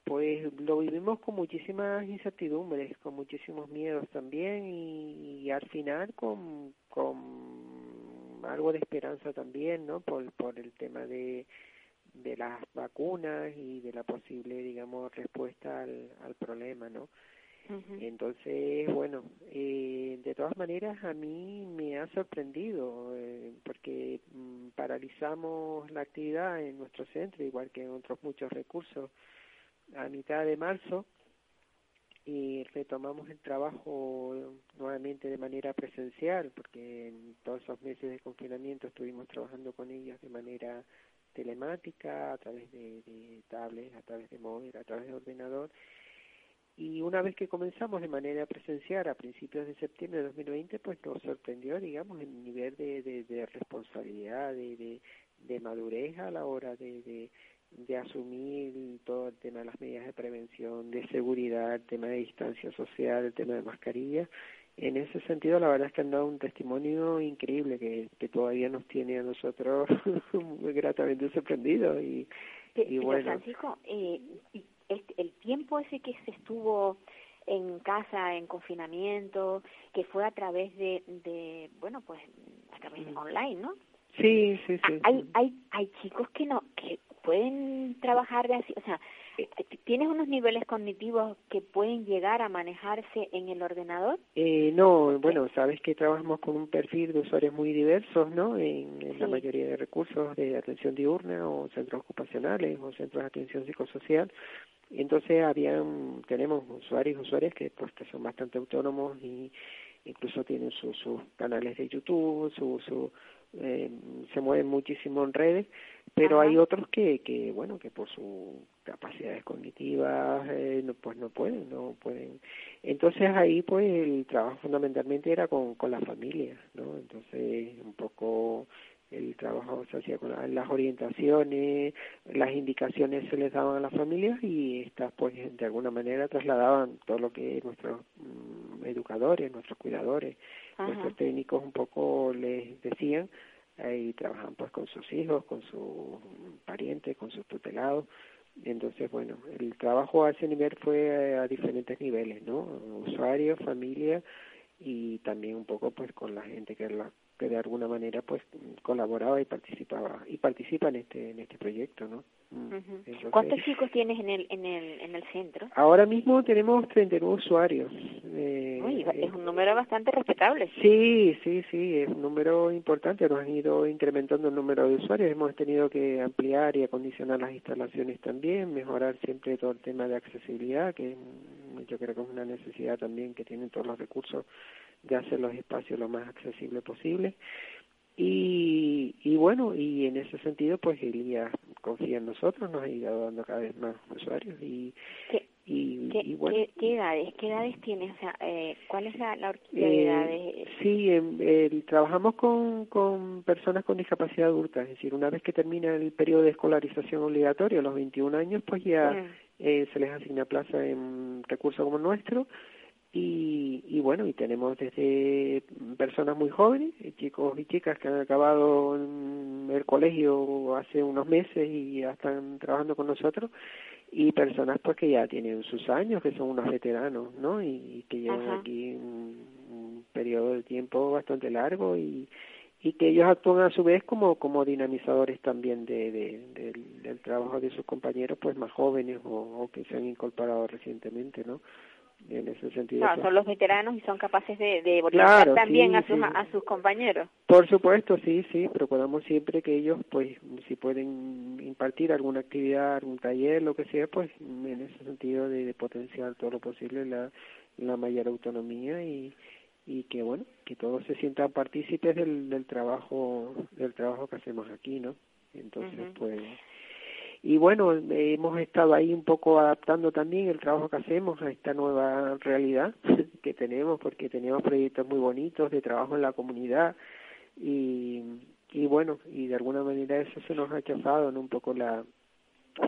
pues lo vivimos con muchísimas incertidumbres, con muchísimos miedos también y, al final con, con algo de esperanza también, ¿no? Por, por el tema de, de las vacunas y de la posible, digamos, respuesta al, al problema, ¿no? Entonces, bueno, eh, de todas maneras a mí me ha sorprendido eh, porque mm, paralizamos la actividad en nuestro centro, igual que en otros muchos recursos, a mitad de marzo y retomamos el trabajo nuevamente de manera presencial, porque en todos esos meses de confinamiento estuvimos trabajando con ellos de manera telemática, a través de, de tablets, a través de móvil, a través de ordenador, y una vez que comenzamos de manera presencial a principios de septiembre de 2020, pues nos sorprendió, digamos, el nivel de, de, de responsabilidad, de, de, madurez a la hora de, de, asumir todo el tema de las medidas de prevención, de seguridad, el tema de distancia social, el tema de mascarilla. En ese sentido, la verdad es que han dado un testimonio increíble que, que todavía nos tiene a nosotros muy gratamente sorprendidos. Y, y bueno. Francisco, eh, el tiempo ese que se estuvo en casa, en confinamiento, que fue a través de, de bueno, pues a través de online, ¿no? Sí, sí, sí. Hay, hay, hay chicos que no, que pueden trabajar de así, o sea, ¿Tienes unos niveles cognitivos que pueden llegar a manejarse en el ordenador? Eh, no, bueno, sabes que trabajamos con un perfil de usuarios muy diversos, ¿no? En, la mayoría de recursos de atención diurna o centros ocupacionales o centros de atención psicosocial. Entonces habían, tenemos usuarios y usuarias que pues que son bastante autónomos y incluso tienen sus canales de YouTube, su, su eh, se mueven muchísimo en redes, pero hay otros que, que, bueno, que por sus capacidades cognitivas, eh, no, pues no pueden, no pueden. Entonces ahí, pues el trabajo fundamentalmente era con, con la familia, ¿no? Entonces, un poco el trabajo se hacía con las orientaciones, las indicaciones se les daban a las familias y estas pues de alguna manera trasladaban todo lo que nuestros mm, educadores, nuestros cuidadores, nuestros técnicos un poco les decían y trabajan pues con sus hijos, con sus parientes, con sus tutelados. Entonces, bueno, el trabajo a ese nivel fue a diferentes niveles, ¿no? Usuarios, familia y también un poco pues con la gente que la que de alguna manera pues colaboraba y participaba y participa en este en este proyecto no cuántos chicos tienes en el en el en el centro ahora mismo tenemos 39 usuarios eh, Uy, es un número bastante respetable. Sí sí sí es un número importante nos han ido incrementando el número de usuarios hemos tenido que ampliar y acondicionar las instalaciones también mejorar siempre todo el tema de accesibilidad que yo creo que es una necesidad también que tienen todos los recursos de hacer los espacios lo más accesible posible. Y, y bueno, y en ese sentido, pues Elías confía en nosotros, nos ha ido dando cada vez más usuarios y, ¿Qué, y, ¿qué, bueno. ¿qué, edades? ¿Qué edades tienes? O sea, eh, ¿cuál es la, la horquilla de eh, edades? Sí, eh, trabajamos con, con personas con discapacidad adulta, es decir, una vez que termina el periodo de escolarización obligatorio, a los 21 años, pues ya mm. eh, se les asigna plaza en recursos como nuestro y, y bueno, y tenemos desde personas muy jóvenes, chicos y chicas que han acabado el colegio hace unos meses y ya están trabajando con nosotros, y personas pues que ya tienen sus años, que son unos veteranos, ¿no? Y, que llevan aquí un, periodo de tiempo bastante largo y, y que ellos actúan a su vez como, como dinamizadores también de, de, del trabajo de sus compañeros pues más jóvenes o, o que se han incorporado recientemente, ¿no? En ese sentido. Pues. son los veteranos y son capaces de, de claro, también a, sus, a sus compañeros. Por supuesto, sí, sí, procuramos siempre que ellos, pues, si pueden impartir alguna actividad, algún taller, lo que sea, pues, en ese sentido de, de potenciar todo lo posible la, la mayor autonomía y, y que, bueno, que todos se sientan partícipes del, del trabajo del trabajo que hacemos aquí, ¿no? Entonces, pues y bueno, hemos estado ahí un poco adaptando también el trabajo que hacemos a esta nueva realidad que tenemos, porque teníamos proyectos muy bonitos de trabajo en la comunidad y, y bueno, y de alguna manera eso se nos ha chafado en un poco la,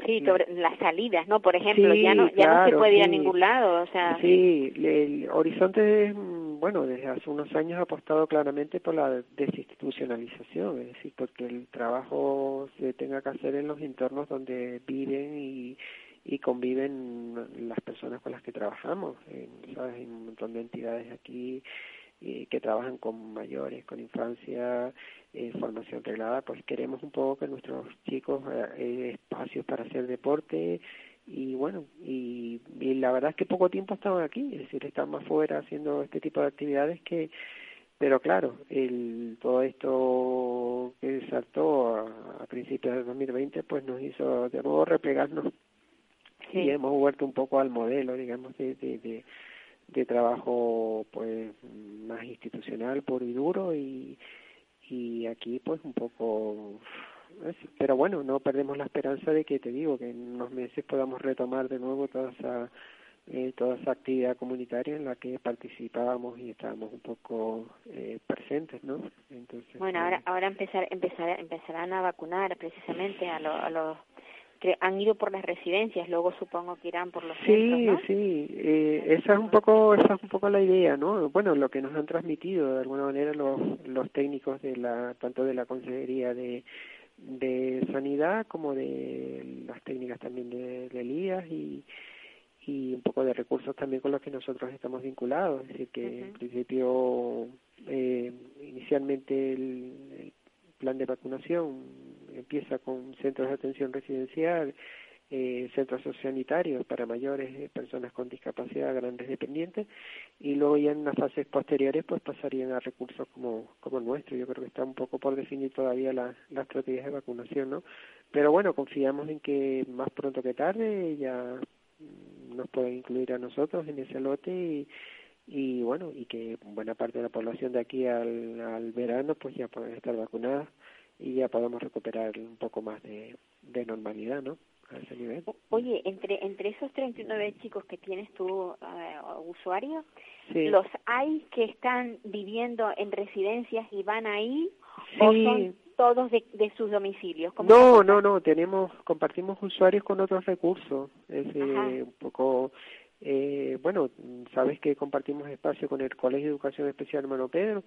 Sí, sobre las salidas, ¿no? Por ejemplo, ya no ya no se puede ir a ningún lado, o sea. Sí, el horizonte, bueno, desde hace unos años ha apostado claramente por la desinstitucionalización, es decir, porque el trabajo se tenga que hacer en los entornos donde viven y, y conviven las personas con las que trabajamos. ¿sabes? Hay un montón de entidades aquí y que trabajan con mayores, con infancia, eh, formación reglada, pues queremos un poco que nuestros chicos eh, espacios para hacer deporte y bueno, y, y, la verdad es que poco tiempo estaban aquí, es decir, están más fuera haciendo este tipo de actividades que, pero claro, el, todo esto que saltó a, principios del 2020 pues nos hizo de nuevo replegarnos y hemos vuelto un poco al modelo, digamos, de, de de trabajo pues más institucional puro y duro y y aquí pues un poco pero bueno no perdemos la esperanza de que te digo que en unos meses podamos retomar de nuevo toda esa eh, toda esa actividad comunitaria en la que participábamos y estábamos un poco eh, presentes no entonces bueno ahora pues ahora empezar empezar empezarán a vacunar precisamente a, a los que han ido por las residencias, luego supongo que irán por los sí, ¿no? Sí, eh, esa es un poco esa es un poco la idea, ¿no? Bueno, lo que nos han transmitido de alguna manera los los técnicos de la tanto de la consejería de de sanidad como de las técnicas también de, de Elías y y un poco de recursos también con los que nosotros estamos vinculados. Es decir, que en principio, eh, inicialmente el, plan de vacunación empieza con centros de atención residencial, eh, centros sociosanitarios para mayores, eh, personas con discapacidad, grandes dependientes, y luego ya en las fases posteriores pues pasarían a recursos como, como el nuestro. Yo creo que está un poco por definir todavía la, la estrategia de vacunación, ¿no? Pero bueno, confiamos en que más pronto que tarde ya nos pueden incluir a nosotros en ese lote y, y bueno, y que buena parte de la población de aquí al, al verano pues ya pueden estar vacunadas y ya podamos recuperar un poco más de, de normalidad, ¿no? A ese nivel. Oye, entre entre esos 39 chicos que tienes tú, uh, usuario, ¿los hay que están viviendo en residencias y van ahí o son todos de, de sus domicilios? No, no, no, tenemos, compartimos usuarios con otros recursos, es eh, un poco, eh, bueno, sabes que compartimos espacio con el Colegio de Educación Especial Hermano Pedro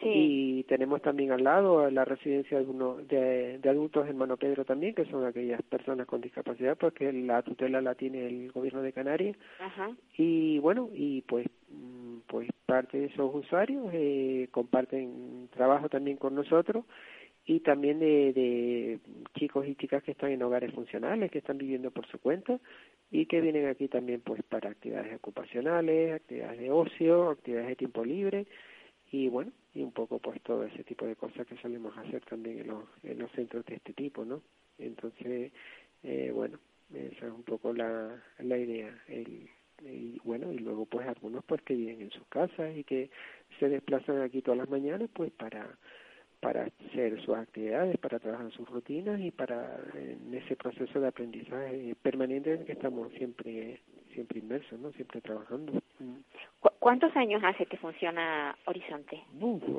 y tenemos también al lado la residencia de, de, adultos Hermano Pedro también, que son aquellas personas con discapacidad, porque la tutela la tiene el gobierno de Canarias. Y bueno, y pues mm, pues parte de esos usuarios eh, comparten trabajo también con nosotros y también de, de, chicos y chicas que están en hogares funcionales, que están viviendo por su cuenta y que vienen aquí también pues para actividades ocupacionales, actividades de ocio, actividades de tiempo libre y bueno, y un poco pues todo ese tipo de cosas que solemos hacer también en los, en los centros de este tipo, ¿no? Entonces, eh, bueno, esa es un poco la, la idea. El, y bueno, y luego pues algunos pues que viven en sus casas y que se desplazan aquí todas las mañanas pues para para hacer sus actividades, para trabajar sus rutinas y para en ese proceso de aprendizaje permanente en el que estamos siempre siempre inmersos, ¿no? Siempre trabajando. ¿Cuántos años hace que funciona Horizonte?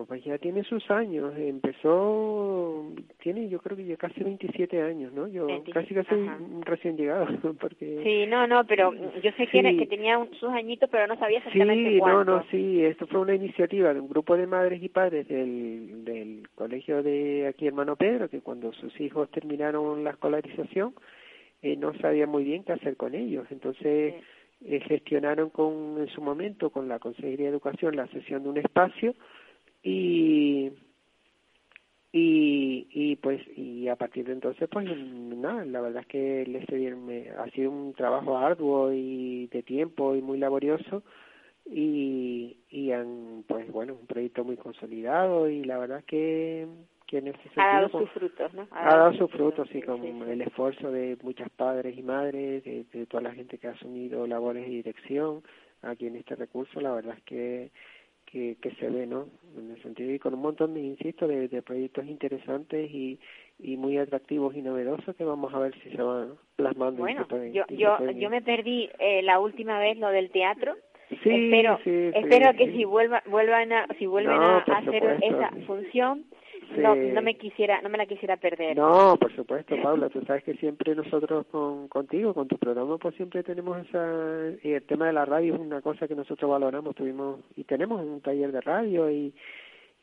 pues ya tiene sus años. Empezó, tiene yo creo que ya casi 27 años, ¿no? Yo casi casi recién llegado, porque... Sí, no, no, pero yo sé que, era, que tenía sus añitos, pero no sabía exactamente sí, no, no, sí, esto fue una iniciativa de un grupo de madres y padres del, del colegio de aquí Hermano Pedro, que cuando sus hijos terminaron la escolarización, eh, no sabía muy bien qué hacer con ellos. Entonces eh, gestionaron con, en su momento con la Consejería de Educación la sesión de un espacio y y, y pues y a partir de entonces pues nada la verdad es que les me, ha sido un trabajo arduo y de tiempo y muy laborioso y y han pues bueno un proyecto muy consolidado y la verdad es que ha dado sus frutos, ¿no? Ha, dado, sus frutos, sí, con el esfuerzo de muchas padres y madres, de, toda la gente que ha asumido labores de dirección aquí en este recurso, la verdad es que que, que se ve, ¿no? En el sentido y con un montón, de, insisto, de, de proyectos interesantes y, y muy atractivos y novedosos que vamos a ver si se van plasmando. Bueno, yo, yo, yo me perdí eh, la última vez lo del teatro. Sí, espero, sí, espero que si vuelva, vuelvan a, si vuelven a hacer esa función, no, no me quisiera, no me la quisiera perder. No, por supuesto, Paula, tú sabes que siempre nosotros con contigo, con tu programa, pues siempre tenemos esa y el tema de la radio es una cosa que nosotros valoramos, tuvimos y tenemos un taller de radio y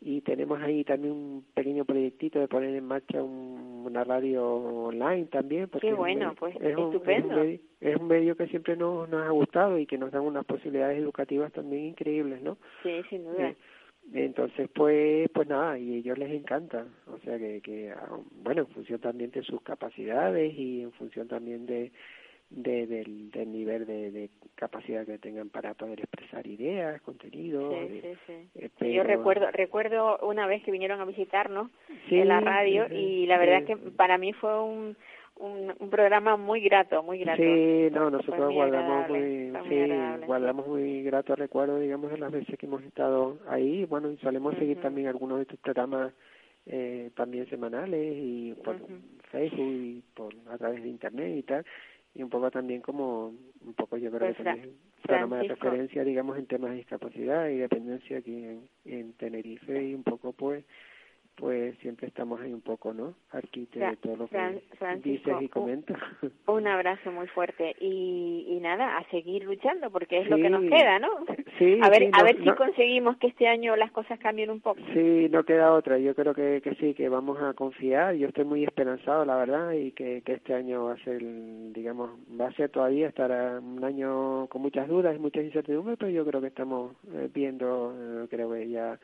y tenemos ahí también un pequeño proyectito de poner en marcha una radio online también. Porque Qué bueno, pues es estupendo. es, un medio, que siempre nos, nos ha gustado y que nos dan unas posibilidades educativas también increíbles, ¿no? Sí, sin duda. Eh, entonces, pues, pues nada, y a ellos les encanta. O sea que, que, ah, bueno, en función también de sus capacidades y en función también de, de del, del, nivel de, de, capacidad que tengan para poder expresar ideas, contenidos. Sí, sí, sí. Yo recuerdo recuerdo una vez que vinieron a visitarnos en la radio y la verdad es que para mí fue un un, un, programa muy grato, muy grato. Sí, no, nosotros guardamos muy, sí, guardamos muy grato recuerdo, digamos, de las veces que hemos estado ahí. Bueno, y solemos seguir también algunos de estos programas eh, también semanales y por Facebook y por a través de internet y tal. Y un poco también como, un poco yo creo que pues también programa de referencia, digamos, en temas de discapacidad y dependencia aquí en, en Tenerife y un poco pues pues siempre estamos ahí un poco, ¿no? Arquite de todo lo que dices y comentas. Un, abrazo muy fuerte y, y nada, a seguir luchando porque es lo que nos queda, ¿no? Sí, a ver, a ver si conseguimos que este año las cosas cambien un poco. Sí, no queda otra. Yo creo que, que sí, que vamos a confiar. Yo estoy muy esperanzado, la verdad, y que, que este año va a ser, digamos, va a ser todavía estará un año con muchas dudas y muchas incertidumbres, pero yo creo que estamos eh, viendo, eh, creo que ya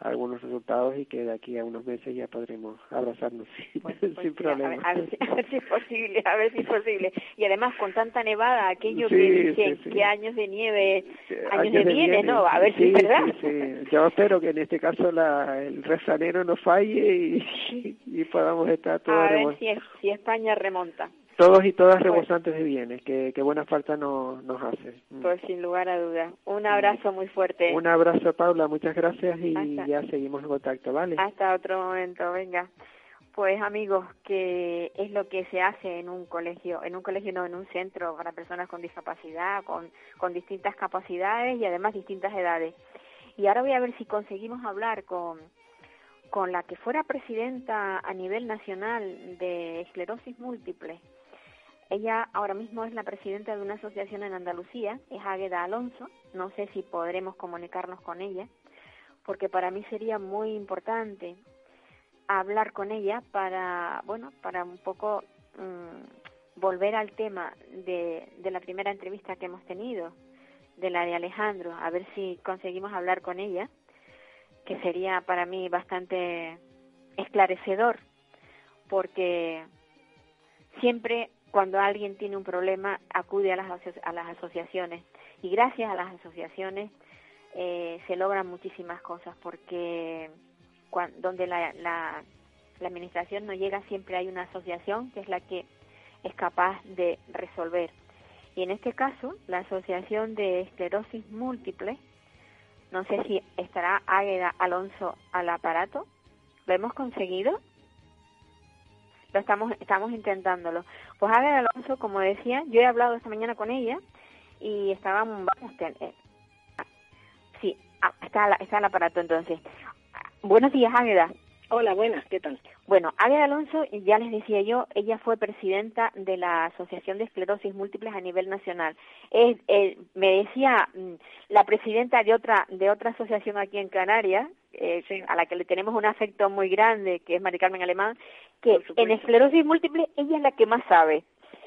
algunos resultados y que de aquí a unos meses ya podremos abrazarnos sin, pues problema. A ver, si es posible, a ver si es posible. Y además con tanta nevada, aquello que dicen que años de nieve, años, de, nieve, ¿no? A ver si es verdad. Yo espero que en este caso la, el rezanero no falle y, y podamos estar todos... A ver si, si España remonta todos y todas rebosantes de bienes, que, que buena falta no, nos hace. Mm. Pues sin lugar a dudas. Un abrazo muy fuerte. Un abrazo, Paula, muchas gracias y ya seguimos en contacto, ¿vale? Hasta otro momento, venga. Pues amigos, que es lo que se hace en un colegio, en un colegio no, en un centro para personas con discapacidad, con, con distintas capacidades y además distintas edades. Y ahora voy a ver si conseguimos hablar con, con la que fuera presidenta a nivel nacional de esclerosis múltiple, ella ahora mismo es la presidenta de una asociación en Andalucía, es Águeda Alonso. No sé si podremos comunicarnos con ella, porque para mí sería muy importante hablar con ella para, bueno, para un poco mm, volver al tema de, de la primera entrevista que hemos tenido, de la de Alejandro, a ver si conseguimos hablar con ella, que sería para mí bastante esclarecedor, porque siempre cuando alguien tiene un problema acude a las, asociaciones. Y gracias a las asociaciones eh, se logran muchísimas cosas porque donde la, la, la administración no llega siempre hay una asociación que es la que es capaz de resolver. Y en este caso la asociación de esclerosis múltiple no sé si estará Águeda Alonso al aparato lo hemos conseguido estamos, estamos intentándolo. Pues ver, Alonso, como decía, yo he hablado esta mañana con ella y estábamos, vamos, eh, sí, ah, está, está el aparato entonces. Buenos días, Águeda. Hola, buenas, ¿qué tal? Bueno, Águeda Alonso, ya les decía yo, ella fue presidenta de la Asociación de Esclerosis Múltiples a nivel nacional. Eh, me decía mm, la presidenta de otra de otra asociación aquí en Canarias, eh, a la que le tenemos un afecto muy grande, que es Mari Carmen Alemán, que en esclerosis múltiple ella es la que más sabe.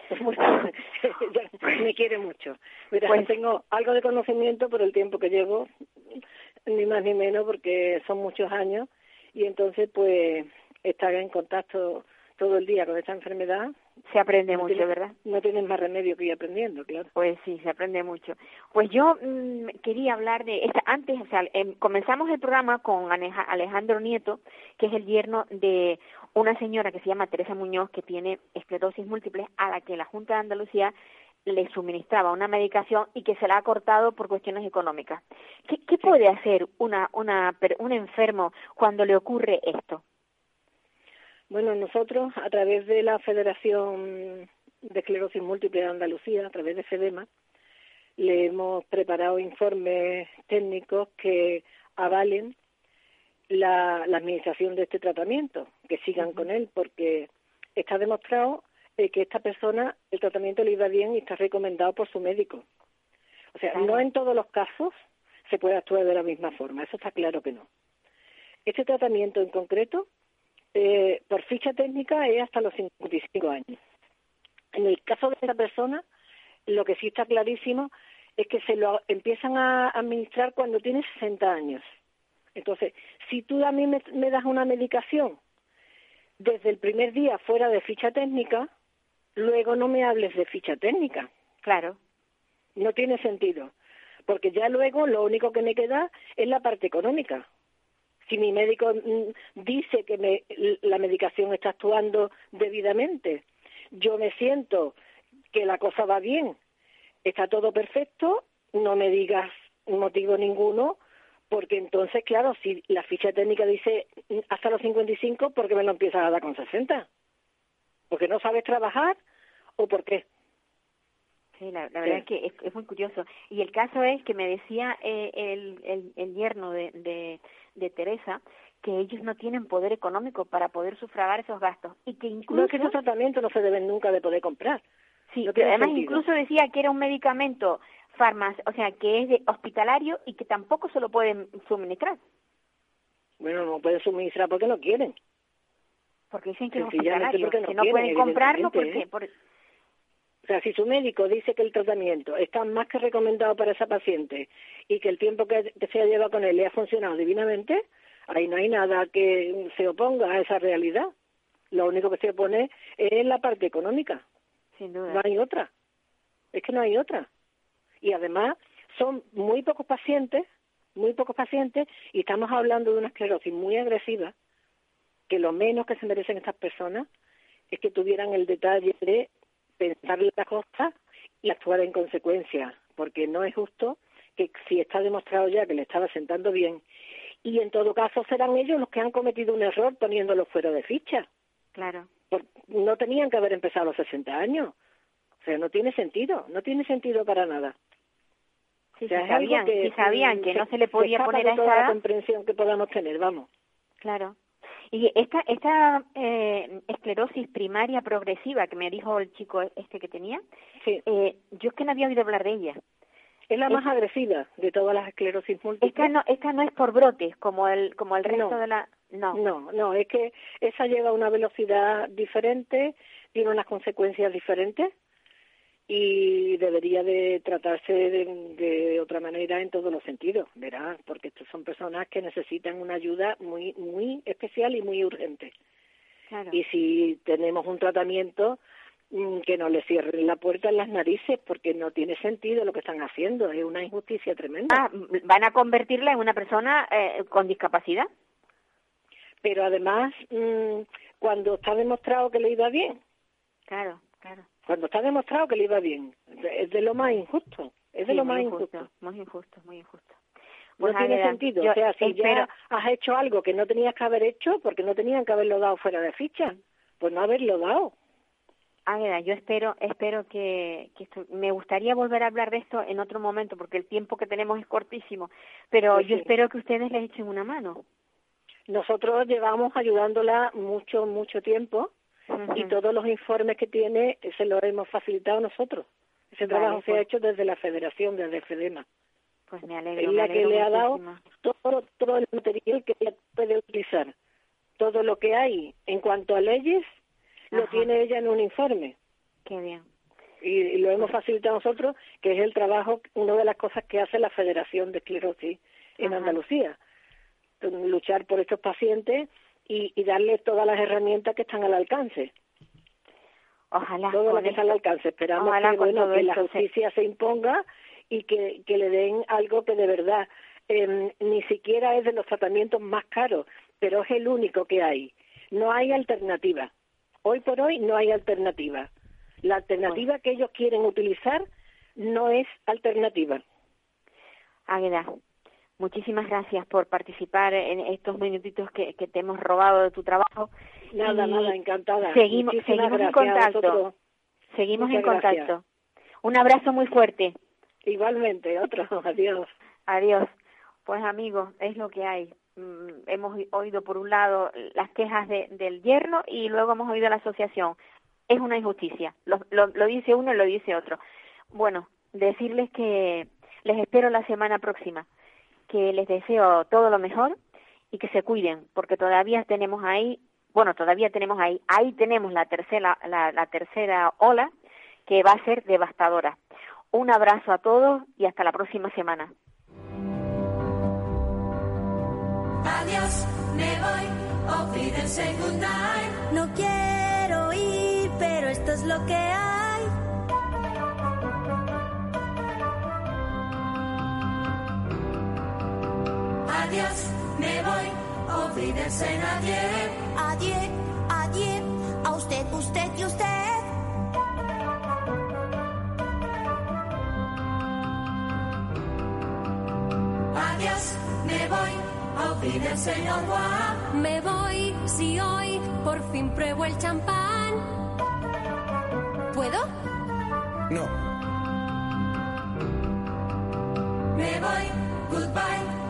me quiere mucho. Mira, pues, tengo algo de conocimiento por el tiempo que llevo, ni más ni menos, porque son muchos años, y entonces pues estar en contacto todo el día con esta enfermedad. Se aprende mucho, ¿verdad? No tienes más remedio que ir aprendiendo, claro. Pues sí, se aprende mucho. Pues yo mm, quería hablar de esta, antes, o sea, em, comenzamos el programa con Alejandro Nieto, que es el yerno de una señora que se llama Teresa Muñoz, que tiene esclerosis múltiple, a la que la Junta de Andalucía le suministraba una medicación y que se la ha cortado por cuestiones económicas. ¿Qué, qué puede hacer una, una, un enfermo cuando le ocurre esto? Bueno, nosotros a través de la Federación de Esclerosis Múltiple de Andalucía, a través de FEDEMA, le hemos preparado informes técnicos que avalen la, administración de este tratamiento, que sigan con él, porque está demostrado eh, que esta persona el tratamiento le iba bien y está recomendado por su médico. O sea, no en todos los casos se puede actuar de la misma forma, eso está claro que no. Este tratamiento en concreto eh, por ficha técnica es hasta los 55 años. En el caso de esa persona, lo que sí está clarísimo es que se lo empiezan a administrar cuando tiene 60 años. Entonces, si tú a mí me, das una medicación desde el primer día fuera de ficha técnica, luego no me hables de ficha técnica. Claro. No tiene sentido. Porque ya luego lo único que me queda es la parte económica si mi médico mm, dice que la medicación está actuando debidamente, yo me siento que la cosa va bien, está todo perfecto, no me digas motivo ninguno, porque entonces, claro, si la ficha técnica dice mm, hasta los 55, ¿por qué me lo empiezas a dar con 60? ¿Porque no sabes trabajar o por qué? Sí, la, verdad es que es, muy curioso. Y el caso es que me decía eh, el, el, el, yerno de, de, de Teresa que ellos no tienen poder económico para poder sufragar esos gastos y que incluso no es que esos tratamientos no se deben nunca de poder comprar. Sí además incluso decía que era un medicamento farmacia o sea que es de hospitalario y que tampoco se lo pueden suministrar. Bueno no pueden suministrar porque no quieren porque dicen que hospitalario que no, pueden comprarlo porque ¿eh? O sea, si su médico dice que el tratamiento está más que recomendado para esa paciente y que el tiempo que, se ha llevado con él le ha funcionado divinamente, ahí no hay nada que se oponga a esa realidad. Lo único que se opone es la parte económica. Sin duda. No hay otra. Es que no hay otra. Y además son muy pocos pacientes, muy pocos pacientes, y estamos hablando de una esclerosis muy agresiva, que lo menos que se merecen estas personas es que tuvieran el detalle de pensar las cosas y actuar en consecuencia, porque no es justo que si está demostrado ya que le estaba sentando bien, y en todo caso serán ellos los que han cometido un error poniéndolo fuera de ficha. Claro. no tenían que haber empezado a los 60 años. O sea, no tiene sentido, no tiene sentido para nada. Sí, sabían, que, sabían que no se le podía poner a toda la comprensión que podamos tener, vamos. Claro. Y esta, esta eh, esclerosis primaria progresiva que me dijo el chico este que tenía, eh, yo es que no había oído hablar de ella. Es la más agresiva de todas las esclerosis múltiples. Esta no, esta no es por brotes como el, como el resto de la... No. no, no, es que esa llega a una velocidad diferente, tiene unas consecuencias diferentes y debería de tratarse de, otra manera en todos los sentidos, verá, porque estas son personas que necesitan una ayuda muy muy especial y muy urgente. Y si tenemos un tratamiento mm, que no le cierren la puerta en las narices porque no tiene sentido lo que están haciendo, es una injusticia tremenda. Ah, van a convertirla en una persona eh, con discapacidad. Pero además, mm, cuando está demostrado que le iba bien. Claro, claro cuando está demostrado que le iba bien. Es de lo más injusto. Es de lo más injusto. Muy injusto, muy injusto. no tiene sentido. o sea, si ya has hecho algo que no tenías que haber hecho, porque no tenían que haberlo dado fuera de ficha, pues no haberlo dado. Águeda, yo espero, espero que, que me gustaría volver a hablar de esto en otro momento, porque el tiempo que tenemos es cortísimo, pero pues yo espero que ustedes le echen una mano. Nosotros llevamos ayudándola mucho, mucho tiempo, y todos los informes que tiene se los hemos facilitado nosotros. Ese trabajo se ha pues. hecho desde la Federación, desde FEDEMA. Pues me alegro. Es la que le ha dado todo, todo el material que ella puede utilizar. Todo lo que hay en cuanto a leyes lo tiene ella en un informe. Qué bien. Y, lo hemos facilitado nosotros, que es el trabajo, una de las cosas que hace la Federación de Esclerosis en Andalucía. Luchar por estos pacientes y, y darle todas las herramientas que están al alcance. Ojalá. Todo lo que está al alcance. Esperamos que, bueno, que la justicia se... imponga y que, que le den algo que de verdad em, ni siquiera es de los tratamientos más caros, pero es el único que hay. No hay alternativa. Hoy por hoy no hay alternativa. La alternativa que ellos quieren utilizar no es alternativa. Águeda, Muchísimas gracias por participar en estos minutitos que, te hemos robado de tu trabajo. Nada, nada, encantada. Seguimos, seguimos en contacto. Seguimos en contacto. Un abrazo muy fuerte. Igualmente, otro. Adiós. Adiós. Pues amigos, es lo que hay. Mm, hemos oído por un lado las quejas del yerno y luego hemos oído la asociación. Es una injusticia. Lo, lo dice uno y lo dice otro. Bueno, decirles que les espero la semana próxima que les deseo todo lo mejor y que se cuiden, porque todavía tenemos ahí, bueno, todavía tenemos ahí, ahí tenemos la tercera, la, tercera ola que va a ser devastadora. Un abrazo a todos y hasta la próxima semana. Adiós, me voy, No quiero ir, pero esto es lo que hay. Adiós, me voy, olvídense nadie. Adiós, adiós, a usted, usted y usted. Adiós, me voy, olvídense señor. Me voy, si hoy por fin pruebo el champán. ¿Puedo? No. Me voy, goodbye